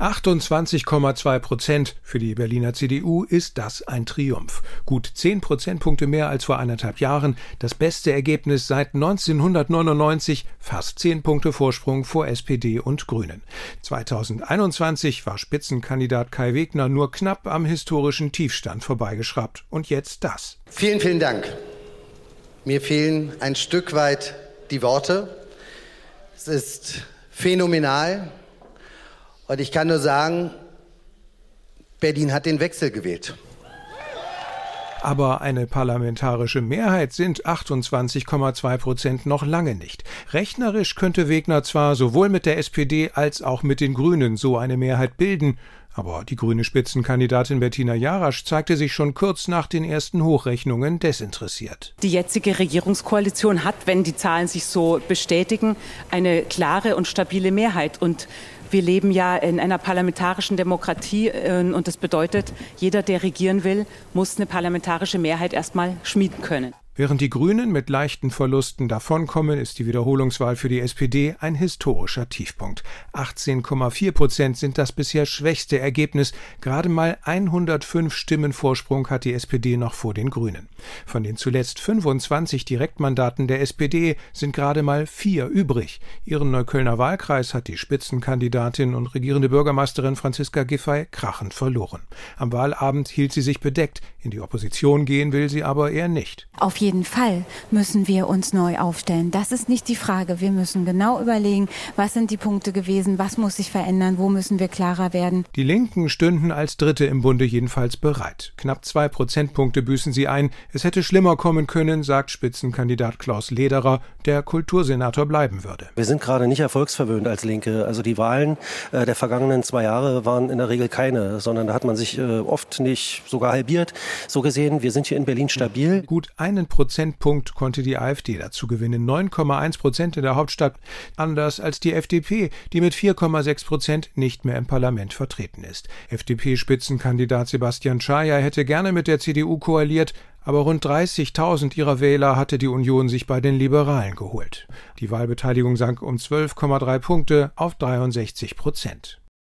28,2 Prozent. Für die Berliner CDU ist das ein Triumph. Gut 10 Prozentpunkte mehr als vor anderthalb Jahren. Das beste Ergebnis seit 1999. Fast 10 Punkte Vorsprung vor SPD und Grünen. 2021 war Spitzenkandidat Kai Wegner nur knapp am historischen Tiefstand vorbeigeschraubt. Und jetzt das. Vielen, vielen Dank. Mir fehlen ein Stück weit die Worte. Es ist phänomenal. Und ich kann nur sagen, Berlin hat den Wechsel gewählt. Aber eine parlamentarische Mehrheit sind 28,2 Prozent noch lange nicht. Rechnerisch könnte Wegner zwar sowohl mit der SPD als auch mit den Grünen so eine Mehrheit bilden, aber die grüne Spitzenkandidatin Bettina Jarasch zeigte sich schon kurz nach den ersten Hochrechnungen desinteressiert. Die jetzige Regierungskoalition hat, wenn die Zahlen sich so bestätigen, eine klare und stabile Mehrheit. Und wir leben ja in einer parlamentarischen Demokratie äh, und das bedeutet, jeder, der regieren will, muss eine parlamentarische Mehrheit erstmal schmieden können. Während die Grünen mit leichten Verlusten davonkommen, ist die Wiederholungswahl für die SPD ein historischer Tiefpunkt. 18,4 Prozent sind das bisher schwächste Ergebnis. Gerade mal 105 Stimmen Vorsprung hat die SPD noch vor den Grünen. Von den zuletzt 25 Direktmandaten der SPD sind gerade mal vier übrig. Ihren Neuköllner Wahlkreis hat die Spitzenkandidatin und regierende Bürgermeisterin Franziska Giffey krachend verloren. Am Wahlabend hielt sie sich bedeckt. In die Opposition gehen will sie aber eher nicht. Auf jeden Fall müssen wir uns neu aufstellen. Das ist nicht die Frage. Wir müssen genau überlegen, was sind die Punkte gewesen, was muss sich verändern, wo müssen wir klarer werden. Die Linken stünden als Dritte im Bunde jedenfalls bereit. Knapp zwei Prozentpunkte büßen sie ein. Es hätte schlimmer kommen können, sagt Spitzenkandidat Klaus Lederer, der Kultursenator bleiben würde. Wir sind gerade nicht erfolgsverwöhnt als Linke. Also die Wahlen äh, der vergangenen zwei Jahre waren in der Regel keine, sondern da hat man sich äh, oft nicht sogar halbiert. So gesehen, wir sind hier in Berlin stabil. Gut einen Prozentpunkt konnte die AfD dazu gewinnen. 9,1 Prozent in der Hauptstadt, anders als die FDP, die mit 4,6 Prozent nicht mehr im Parlament vertreten ist. FDP-Spitzenkandidat Sebastian Schaja hätte gerne mit der CDU koaliert, aber rund 30.000 ihrer Wähler hatte die Union sich bei den Liberalen geholt. Die Wahlbeteiligung sank um 12,3 Punkte auf 63 Prozent.